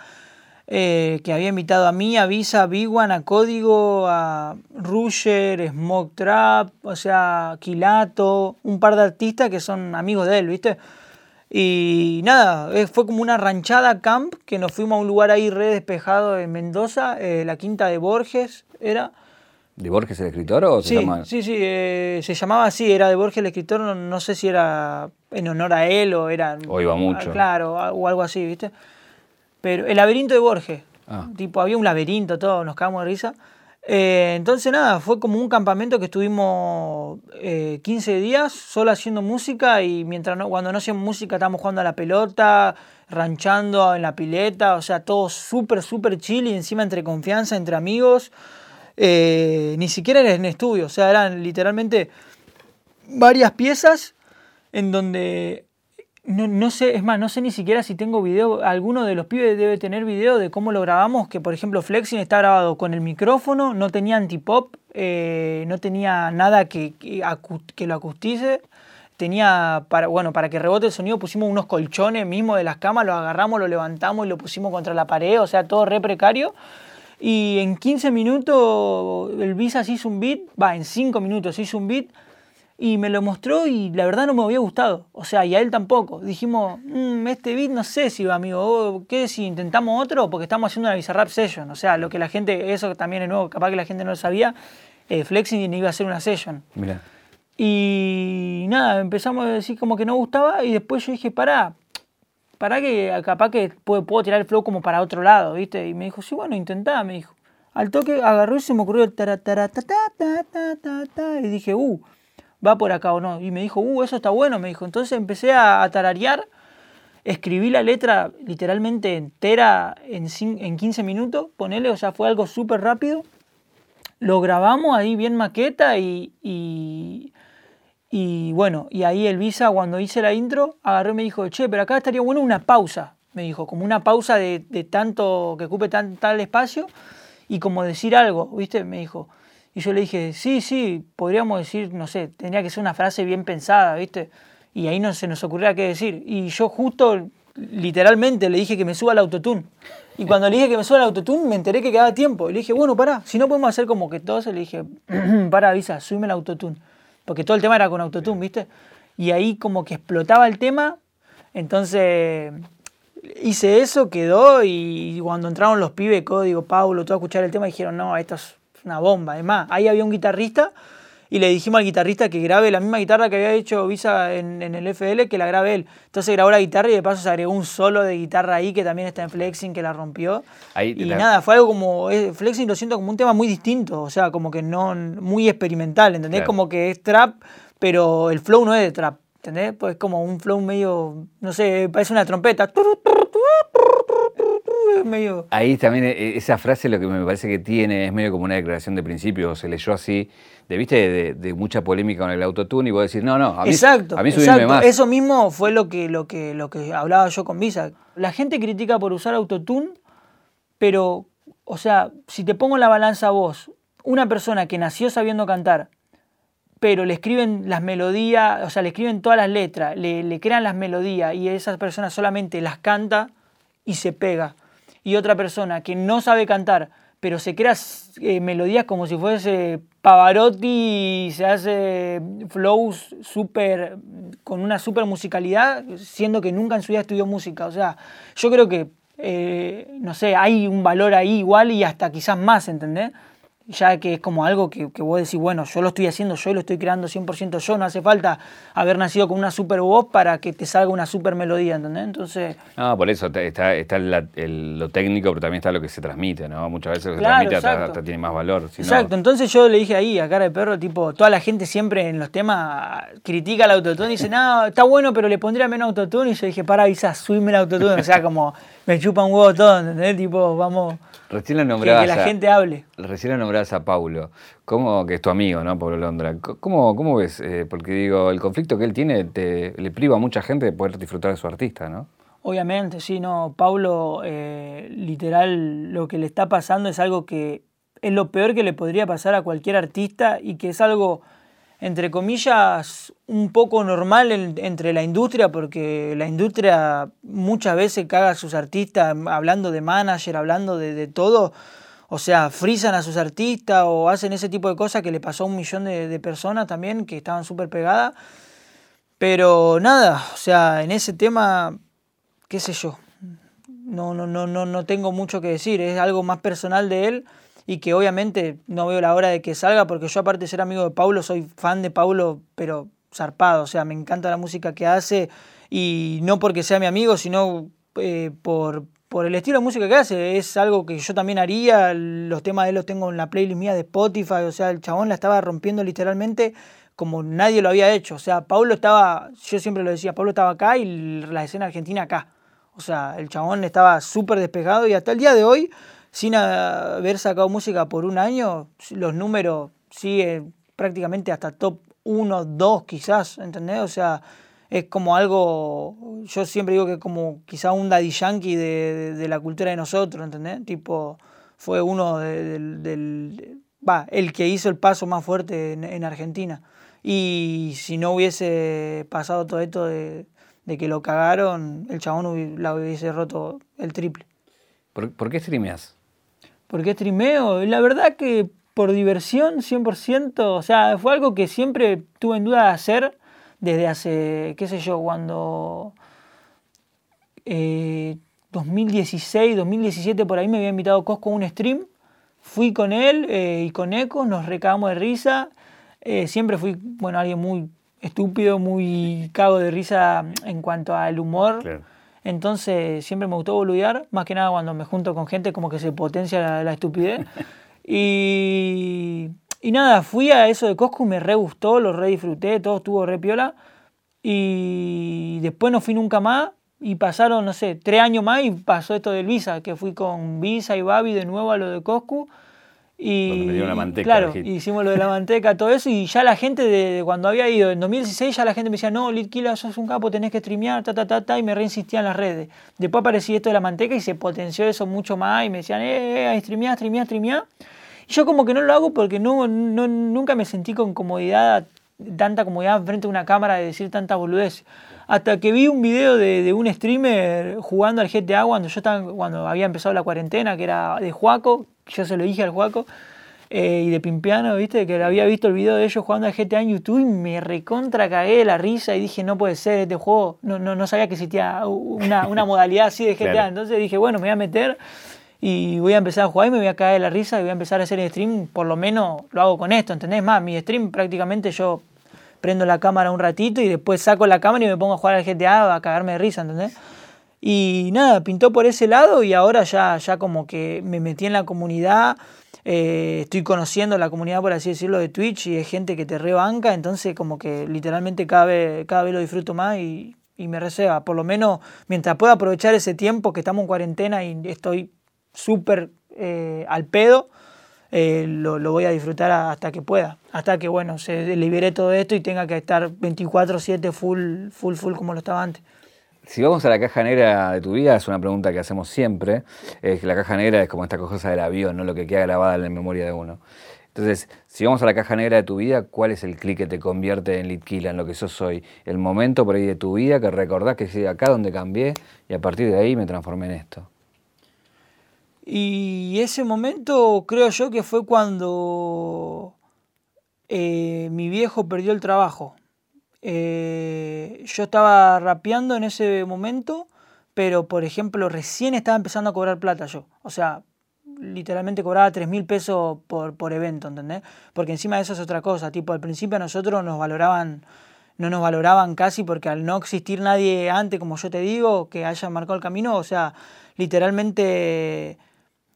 eh, que había invitado a mí, a Visa, a Big One, a Código, a Rusher, Smoke Trap, o sea, Kilato, un par de artistas que son amigos de él, ¿viste? Y nada, eh, fue como una ranchada camp que nos fuimos a un lugar ahí re despejado en Mendoza, eh, la quinta de Borges era. ¿De Borges el escritor o se Sí, llama? sí, sí, eh, se llamaba así, era de Borges el escritor, no, no sé si era en honor a él o era... O iba mucho. ah, Claro, o algo así, ¿viste? Pero el laberinto de Borges, Ah. tipo, había un laberinto, todo, nos cagamos de risa. Eh, entonces nada, fue como un campamento que estuvimos eh, 15 días solo haciendo música y mientras no, cuando no hacíamos música estábamos jugando a la pelota, ranchando en la pileta, o sea, todo súper, súper chill y encima entre confianza, entre amigos. Eh, ni siquiera era en estudio, o sea, eran literalmente varias piezas en donde no, no sé, es más, no sé ni siquiera si tengo video, alguno de los pibes debe tener video de cómo lo grabamos, que por ejemplo Flexing está grabado con el micrófono, no tenía antipop, eh, no tenía nada que, que, lo acustice, tenía, para, bueno, para que rebote el sonido pusimos unos colchones mismo de las camas, lo agarramos, lo levantamos y lo pusimos contra la pared, o sea, todo re precario. Y en 15 minutos el Visa se hizo un beat, va, en 5 minutos se hizo un beat y me lo mostró y la verdad no me había gustado. O sea, y a él tampoco. Dijimos, "Mm, este beat no sé si va, amigo. ¿O ¿Qué si intentamos otro? Porque estamos haciendo una Bizarrap Session. O sea, lo que la gente, eso también es nuevo, capaz que la gente no lo sabía, eh, Flexing iba a hacer una session. Mira. Y nada, empezamos a decir como que no gustaba y después yo dije, pará, pará que capaz que puedo, puedo tirar el flow como para otro lado, ¿viste? Y me dijo, sí, bueno, intentá, me dijo. Al toque agarró y se me ocurrió el tara, ta, ta, ta, ta, ta, ta, y dije, uh, va por acá o no. Y me dijo, uh, eso está bueno, me dijo. Entonces empecé a, tararear, escribí la letra literalmente entera en, en 15 minutos, ponele, o sea, fue algo súper rápido. Lo grabamos ahí bien maqueta y, y, bueno, y ahí el Visa cuando hice la intro agarró y me dijo, che, pero acá estaría bueno una pausa, me dijo, como una pausa de, de tanto, que ocupe tan, tal espacio y como decir algo, ¿viste? Me dijo. Y yo le dije, sí, sí, podríamos decir, no sé, tendría que ser una frase bien pensada, ¿viste? Y ahí no se nos ocurría qué decir. Y yo justo, literalmente, le dije que me suba el autotune. Y cuando le dije que me suba el autotune, me enteré que quedaba tiempo. Y le dije, bueno, pará, si no podemos hacer como que todos, le dije, pará, avisa, subime el autotune. Porque todo el tema era con autotune, ¿viste? Y ahí como que explotaba el tema. Entonces hice eso, quedó. Y cuando entraron los pibes, Código, Paulo, todo a escuchar el tema, dijeron, no, esto es una bomba. Además, ahí había un guitarrista. Y le dijimos al guitarrista que grabe la misma guitarra que había hecho Visa en, en el FL, que la grabe él. Entonces grabó la guitarra y de paso se agregó un solo de guitarra ahí que también está en Flexing, que la rompió. Ahí y la- nada, fue algo como. Flexing lo siento como un tema muy distinto, o sea, como que no. muy experimental, ¿entendés? Claro. Como que es trap, pero el flow no es de trap, ¿entendés? Pues es como un flow medio. no sé, parece una trompeta. Medio. Ahí también eh, esa frase lo que me parece que tiene es medio como una declaración de principio, se leyó así, de, ¿viste? De, de mucha polémica con el autotune y vos decís, no, no, a mí, exacto, a mí exacto. más. Eso mismo fue lo que, lo, que, lo que hablaba yo con Visa. La gente critica por usar autotune, pero, o sea, si te pongo en la balanza a vos, una persona que nació sabiendo cantar, pero le escriben las melodías, o sea, le escriben todas las letras, le, crean las melodías y esa persona solamente las canta y se pega. y otra persona que no sabe cantar, pero se crea eh, melodías como si fuese Pavarotti y se hace flows super, con una super musicalidad, siendo que nunca en su vida estudió música. O sea, yo creo que, eh, no sé, hay un valor ahí igual y hasta quizás más, ¿entendés? Ya que es como algo que, que vos decís, bueno, yo lo estoy haciendo yo lo estoy creando 100% yo, no hace falta haber nacido con una super voz para que te salga una super melodía, ¿entendés? Entonces... No, por eso está, está lo técnico, pero también está lo que se transmite, ¿no? Muchas veces lo que se transmite hasta, tiene más valor. exacto, entonces yo le dije ahí, a cara de perro, tipo, toda la gente siempre en los temas critica el autotune y dice, no, está bueno, pero le pondría menos autotune, y yo dije, para, Isa, subime el autotune, o sea, como me chupa un huevo todo, ¿entendés? Tipo, vamos... Recién la nombrabas. Que, la gente hable. Recién la nombrabas a Paulo, ¿Cómo, que es tu amigo, ¿no? Paulo Londra. ¿Cómo, ves? Eh, porque digo, el conflicto que él tiene te, le priva a mucha gente de poder disfrutar de su artista, ¿no? Obviamente, sí, no. Paulo, eh, literal, lo que le está pasando es algo que es lo peor que le podría pasar a cualquier artista y que es algo entre comillas, un poco normal entre la industria, porque la industria muchas veces caga a sus artistas hablando de manager, hablando de, todo. O sea, frisan a sus artistas o hacen ese tipo de cosas que le pasó a un millón de, personas también que estaban súper pegadas. Pero nada, o sea, en ese tema, qué sé yo, no, no, no, no, no tengo mucho que decir, es algo más personal de él y que obviamente no veo la hora de que salga porque yo aparte de ser amigo de Paulo soy fan de Paulo pero zarpado, o sea, me encanta la música que hace y no porque sea mi amigo, sino eh, por, por el estilo de música que hace, es algo que yo también haría, los temas de él los tengo en la playlist mía de Spotify, o sea, el chabón la estaba rompiendo literalmente como nadie lo había hecho, o sea, Paulo estaba, yo siempre lo decía, Paulo estaba acá y la escena argentina acá, o sea, el chabón estaba súper despejado y hasta el día de hoy sin haber sacado música por un año, los números siguen prácticamente hasta top 1, 2 quizás, ¿entendés? O sea, es como algo, yo siempre digo que es como quizá un daddy yankee de, la cultura de nosotros, ¿entendés? Tipo, fue uno del, va, el que hizo el paso más fuerte en, Argentina. Y si no hubiese pasado todo esto de, que lo cagaron, el chabón la hubiese roto el triple. ¿Por, ¿por qué streameas? ¿Por qué streameo? La verdad que por diversión, 100%, o sea, fue algo que siempre tuve en duda de hacer desde hace, qué sé yo, cuando 2016, eh, 2017, por ahí me había invitado Cosco a un stream, fui con él eh, y con Eco, nos recagamos de risa, eh, siempre fui, bueno, alguien muy estúpido, muy cago de risa en cuanto al humor. Entonces siempre me gustó boludear, más que nada cuando me junto con gente como que se potencia la, estupidez. y, y, nada, fui a eso de Cosco, me re gustó, lo re disfruté, todo estuvo re piola. Y después no fui nunca más y pasaron, no sé, tres años más y pasó esto del Visa, que fui con Visa y Babi de nuevo a lo de Coscu. Y, claro, hicimos lo de la manteca, todo eso, y ya la gente de, cuando había ido en 2016, ya la gente me decía, no, Litkila, sos un capo, tenés que streamear, ta, ta, ta, ta, y me reinsistía en las redes. Después apareció esto de la manteca y se potenció eso mucho más, y me decían, eh, eh, streamear, streamear, streamear. Yo como que no lo hago porque no, no, nunca me sentí con comodidad, tanta comodidad frente a una cámara de decir tanta boludez. Hasta que vi un video de, de, un streamer jugando al GTA cuando yo estaba, cuando había empezado la cuarentena, que era de Juaco, yo se lo dije al Juaco, eh, y de Pimpiano, ¿viste? Que había visto el video de ellos jugando al GTA en YouTube y me recontra cagué la risa y dije, no puede ser este juego, no, no, no sabía que existía una, una modalidad así de GTA. Entonces dije, bueno, me voy a meter y voy a empezar a jugar y me voy a caer la risa y voy a empezar a hacer stream, por lo menos lo hago con esto, ¿entendés? Más, mi stream prácticamente yo prendo la cámara un ratito y después saco la cámara y me pongo a jugar al GTA a cagarme de risa, ¿entendés? Y nada, pintó por ese lado y ahora ya, ya como que me metí en la comunidad, eh, estoy conociendo la comunidad, por así decirlo, de Twitch y es gente que te rebanca, entonces como que literalmente cada vez, cada vez lo disfruto más y, me reserva. Por lo menos mientras pueda aprovechar ese tiempo que estamos en cuarentena y estoy súper eh, al pedo, eh, lo, voy a disfrutar hasta que pueda. Hasta que, bueno, se libere todo esto y tenga que estar 24-7 full, full, full como lo estaba antes. Si vamos a la caja negra de tu vida, es una pregunta que hacemos siempre. Es que la caja negra es como esta cosa del avión, ¿no? lo que queda grabada en la memoria de uno. Entonces, si vamos a la caja negra de tu vida, ¿cuál es el clic que te convierte en Litkila, en lo que yo soy? El momento por ahí de tu vida que recordás que es acá donde cambié y a partir de ahí me transformé en esto. Y ese momento creo yo que fue cuando eh, mi viejo perdió el trabajo. Eh, yo estaba rapeando en ese momento, pero por ejemplo recién estaba empezando a cobrar plata yo. O sea, literalmente cobraba 3 mil pesos por, por evento, ¿entendés? Porque encima de eso es otra cosa, tipo al principio a nosotros nos valoraban, no nos valoraban casi porque al no existir nadie antes, como yo te digo, que haya marcado el camino, o sea, literalmente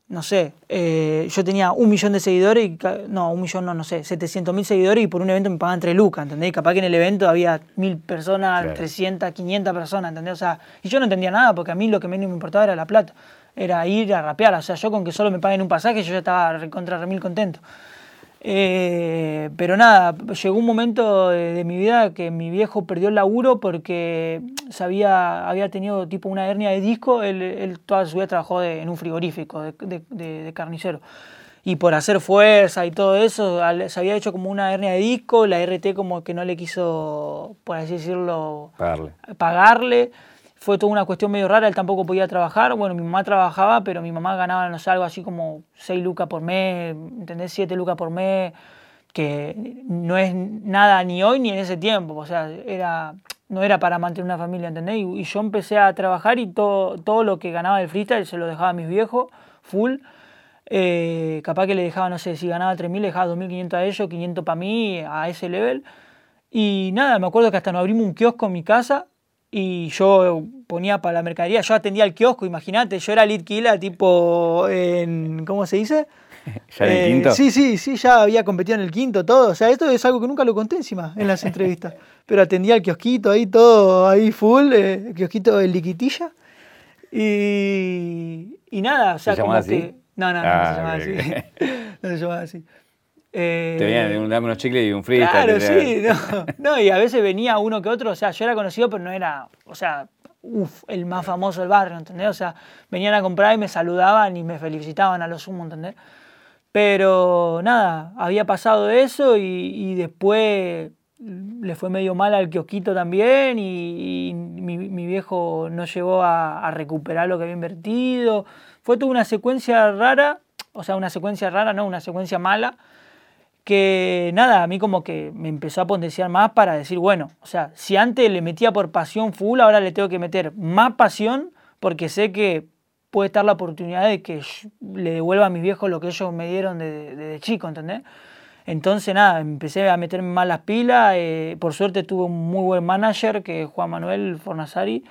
no sé, eh, yo tenía un millón de seguidores, y, no, un millón no, no sé, 700 mil seguidores y por un evento me pagaban 3 lucas, ¿entendés? Capaz que en el evento había mil personas, 300, 500 personas, ¿entendés? O sea, y yo no entendía nada porque a mí lo que menos me importaba era la plata, era ir a rapear, o sea, yo con que solo me paguen un pasaje yo ya estaba recontra remil contento. Eh, pero nada, llegó un momento de, mi vida que mi viejo perdió el laburo porque sabía, había tenido tipo una hernia de disco, él, toda su vida trabajó en un frigorífico de, carnicero. Y por hacer fuerza y todo eso, se había hecho como una hernia de disco, la RT como que no le quiso, por así decirlo, pagarle. pagarle fue toda una cuestión medio rara, él tampoco podía trabajar, bueno, mi mamá trabajaba, pero mi mamá ganaba, no sé, algo así como 6 lucas por mes, ¿entendés? 7 lucas por mes, que no es nada ni hoy ni en ese tiempo, o sea, era, no era para mantener una familia, ¿entendés? Y, yo empecé a trabajar y todo, todo lo que ganaba del freestyle se lo dejaba a mis viejos, full. Eh, capaz que le dejaba, no sé, si ganaba 3.000, le dejaba 2.500 a ellos, 500 para mí, a ese level. Y nada, me acuerdo que hasta nos abrimos un kiosco en mi casa y yo ponía para la mercadería, yo atendía el kiosco, imagínate, yo era lead killer, tipo, en, ¿cómo se dice? ¿Ya en el quinto? Eh, sí, sí, sí, ya había competido en el quinto, todo. O sea, esto es algo que nunca lo conté encima en las entrevistas. Pero atendía el kiosquito ahí, todo ahí full, eh, el kiosquito de liquitilla. Y, y nada, o sea, ¿Se como así? que. No, no, no, no se Ah, llamaba así. no se llamaba así. Te Eh, venían, dame unos chicles y un freestyle. Claro, te- sí, no, no, y a veces venía uno que otro, o sea, yo era conocido, pero no era, o sea, uff, el más famoso del barrio, ¿entendés? O sea, venían a comprar y me saludaban y me felicitaban a lo sumo, ¿entendés? Pero nada, había pasado eso y, y después le fue medio mal al kiosquito también y, y mi, mi viejo no llegó a, a recuperar lo que había invertido. Fue toda una secuencia rara, o sea, una secuencia rara, no, una secuencia mala que nada, a mí como que me empezó a potenciar más para decir, bueno, o sea, si antes le metía por pasión full, ahora le tengo que meter más pasión porque sé que puede estar la oportunidad de que le devuelva a mis viejos lo que ellos me dieron desde de, chico, ¿entendés? Entonces nada, empecé a meterme más las pilas, eh, por suerte tuve un muy buen manager que es Juan Manuel Fornazari,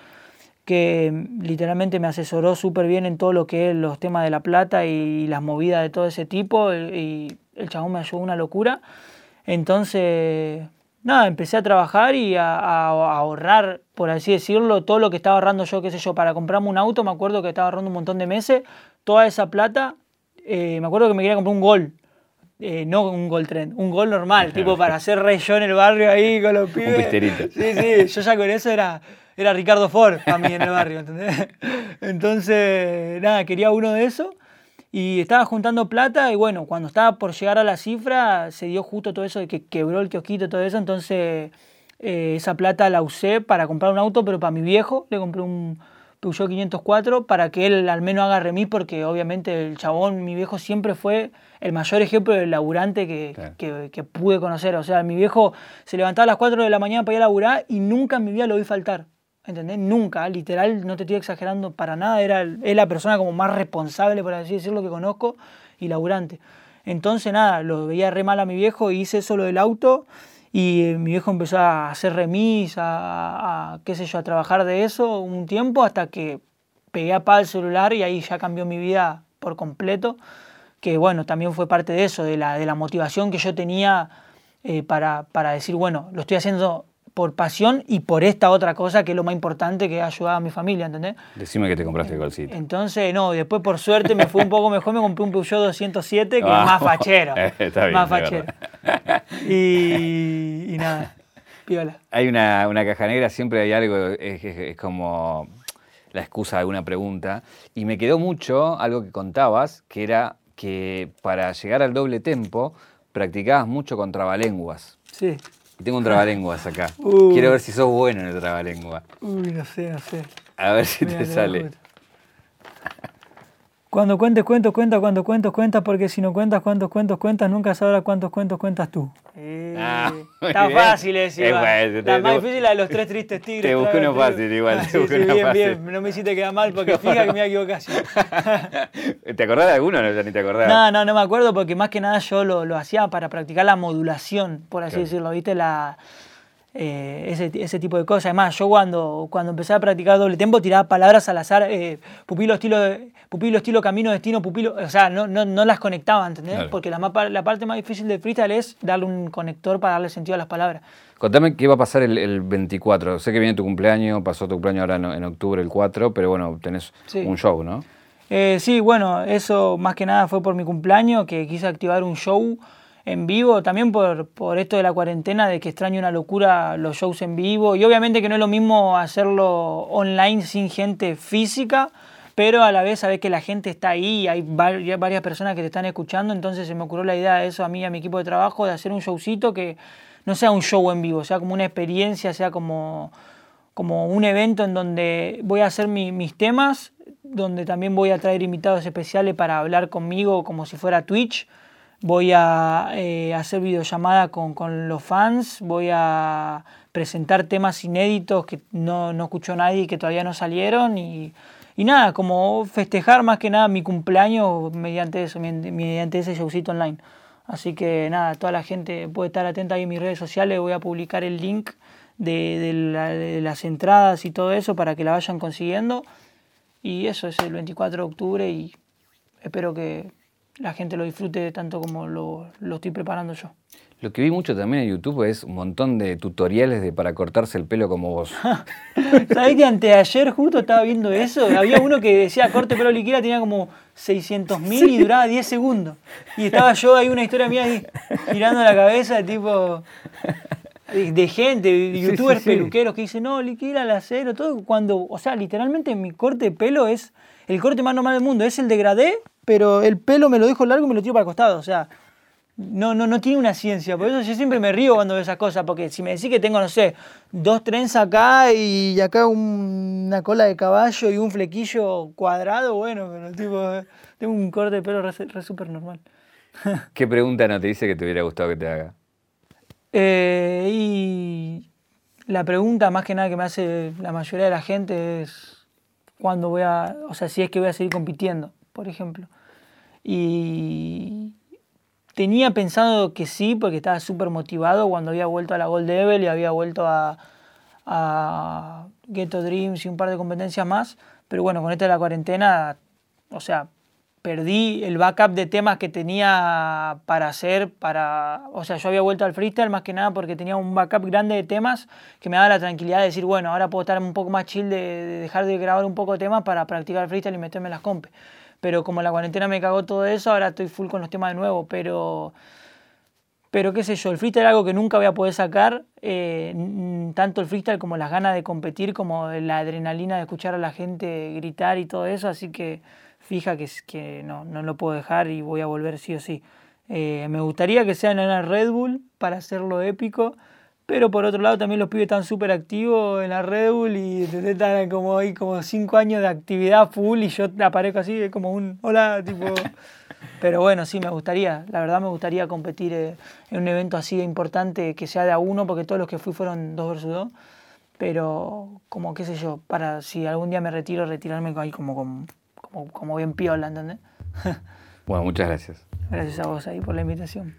que literalmente me asesoró súper bien en todo lo que es los temas de la plata y las movidas de todo ese tipo y el chabón me ayudó una locura. Entonces, nada, empecé a trabajar y a, a- a ahorrar, por así decirlo, todo lo que estaba ahorrando yo, qué sé yo, para comprarme un auto, me acuerdo que estaba ahorrando un montón de meses, toda esa plata, eh, me acuerdo que me quería comprar un gol. eh, no un gol tren, un gol normal, tipo para hacer rey yo en el barrio ahí con los pibes. pisterito. Sí, sí, yo ya con eso era, era Ricardo Ford para mí en el barrio, ¿entendés? Entonces, nada, quería uno de esos y estaba juntando plata y bueno, cuando estaba por llegar a la cifra se dio justo todo eso de que quebró el kiosquito y todo eso, entonces eh, esa plata la usé para comprar un auto, pero para mi viejo le compré un Peugeot 504 para que él al menos haga remis porque obviamente el chabón, mi viejo siempre fue el mayor ejemplo del laburante que, Claro. que, que pude conocer. O sea, mi viejo se levantaba a las 4 de la mañana para ir a laburar y nunca en mi vida lo vi faltar. ¿Entendés? Nunca, literal, no te estoy exagerando para nada. Era es la persona como más responsable, por así decirlo, que conozco y laburante. Entonces, nada, lo veía re mal a mi viejo y hice eso lo del auto. Y eh, mi viejo empezó a hacer remis, a, qué sé yo, a trabajar de eso un tiempo hasta que pegué a paz el celular y ahí ya cambió mi vida por completo. Que bueno, también fue parte de eso, de la, de la motivación que yo tenía eh, para, para decir, bueno, lo estoy haciendo por pasión y por esta otra cosa que es lo más importante que es ayudar a mi familia, ¿entendés? Decime que te compraste el golcito. Entonces, no, después por suerte me fue un poco mejor, me compré un Peugeot 207 que Ah, es más fachero. está bien, más fachero. Y, y nada, piola. Hay una, una caja negra, siempre hay algo, es, es- es como la excusa de alguna pregunta. Y me quedó mucho algo que contabas, que era que para llegar al doble tempo practicabas mucho con trabalenguas. Sí. Tengo un trabalenguas acá. Uh. Quiero ver si sos bueno en el trabalengua. Uy, no sé, no sé. A ver si Mira, te sale. Cuando cuentes cuentos, cuenta cuántos cuentos cuentas, porque si no cuentas cuántos cuentos cuentas, nunca sabrás cuántos cuentos cuentas tú. Eh, Ah, está bien. fácil ese, Es bueno, La te- más te- difícil es la de los tres tristes tigres. te busqué uno fácil igual, Ah, te sí, busqué sí, uno bien, fácil. bien. No me hiciste quedar mal porque fija que me iba a equivocar. sí. ¿Te acordás de alguno? No, ya ni te acordás. No, no, no me acuerdo porque más que nada yo lo, lo hacía para practicar la modulación, por así Claro. decirlo, ¿viste? La, eh, ese, ese tipo de cosas. Además, yo cuando, cuando empecé a practicar doble tempo tiraba palabras al azar, eh, pupilo, estilo, pupilo, estilo, camino, destino, pupilo, o sea, no, no, no las conectaba, ¿entendés? Claro. Porque la, más pa- la parte más difícil del freestyle es darle un conector para darle sentido a las palabras. Contame qué va a pasar el, el 24. Sé que viene tu cumpleaños, pasó tu cumpleaños ahora en, en octubre, el 4, pero bueno, tenés Sí. un show, ¿no? Eh, sí, bueno, eso más que nada fue por mi cumpleaños, que quise activar un show en vivo, también por, por esto de la cuarentena, de que extraño una locura los shows en vivo, y obviamente que no es lo mismo hacerlo online sin gente física, pero a la vez sabes que la gente está ahí, hay vari- varias personas que te están escuchando, entonces se me ocurrió la idea de eso a mí y a mi equipo de trabajo, de hacer un showcito que no sea un show en vivo, sea como una experiencia, sea como como un evento en donde voy a hacer mi- mis temas, donde también voy a traer invitados especiales para hablar conmigo como si fuera Twitch. Voy a eh, hacer videollamada con, con los fans, voy a presentar temas inéditos que no, no escuchó nadie y que todavía no salieron y, y nada, como festejar más que nada mi cumpleaños mediante eso, medi- mediante ese showcito online. Así que nada, toda la gente puede estar atenta ahí en mis redes sociales, voy a publicar el link de, de las entradas y todo eso para que la vayan consiguiendo. Y eso es el 24 de octubre y espero que la gente lo disfrute tanto como lo, lo estoy preparando yo. Lo que vi mucho también en YouTube es un montón de tutoriales de para cortarse el pelo como vos. ¿Sabés que anteayer justo estaba viendo eso? Había uno que decía corte pelo liquida, tenía como 600 mil y duraba 10 segundos. Y estaba yo ahí, una historia mía ahí, girando la cabeza, tipo. De, de gente, de youtubers sí, sí. peluqueros que dicen, no, liquida el acero, todo. Cuando, o sea, literalmente mi corte de pelo es el corte más normal del mundo. Es el degradé, pero el pelo me lo dejo largo y me lo tiro para el costado. O sea, no, no, no tiene una ciencia. Por eso yo siempre me río cuando veo esas cosas. Porque si me decís que tengo, no sé, dos trenzas acá y acá un- una cola de caballo y un flequillo cuadrado, bueno, pero tipo, tengo un corte de pelo re, re súper normal. ¿Qué pregunta no te dice que te hubiera gustado que te haga? Eh, y la pregunta más que nada que me hace la mayoría de la gente es cuándo voy a, o sea, si es que voy a seguir compitiendo, por ejemplo. Y tenía pensado que sí, porque estaba súper motivado cuando había vuelto a la Gold Devil y había vuelto a, a Ghetto Dreams y un par de competencias más. Pero bueno, con esto de la cuarentena, o sea, perdí el backup de temas que tenía para hacer, para, o sea, yo había vuelto al freestyle más que nada porque tenía un backup grande de temas que me daba la tranquilidad de decir, bueno, ahora puedo estar un poco más chill de, de dejar de grabar un poco de temas para practicar freestyle y meterme en las compes. Pero como la cuarentena me cagó todo eso, ahora estoy full con los temas de nuevo, pero pero qué sé yo, el freestyle es algo que nunca voy a poder sacar, eh, tanto el freestyle como las ganas de competir, como la adrenalina de escuchar a la gente gritar y todo eso, así que fija que, que no, no lo puedo dejar y voy a volver sí o sí. Eh, me gustaría que sea en la Red Bull para hacerlo épico, pero por otro lado también los pibes están súper activos en la Red Bull y están como ahí como cinco años de actividad full y yo aparezco así, es como un hola, tipo... Pero bueno, sí, me gustaría, la verdad me gustaría competir eh, en un evento así de importante que sea de a uno, porque todos los que fui fueron dos versus dos. Pero como qué sé yo, para si algún día me retiro, retirarme ahí como, como, como, como bien piola, ¿entendés? Bueno, muchas gracias. Gracias a vos ahí por la invitación.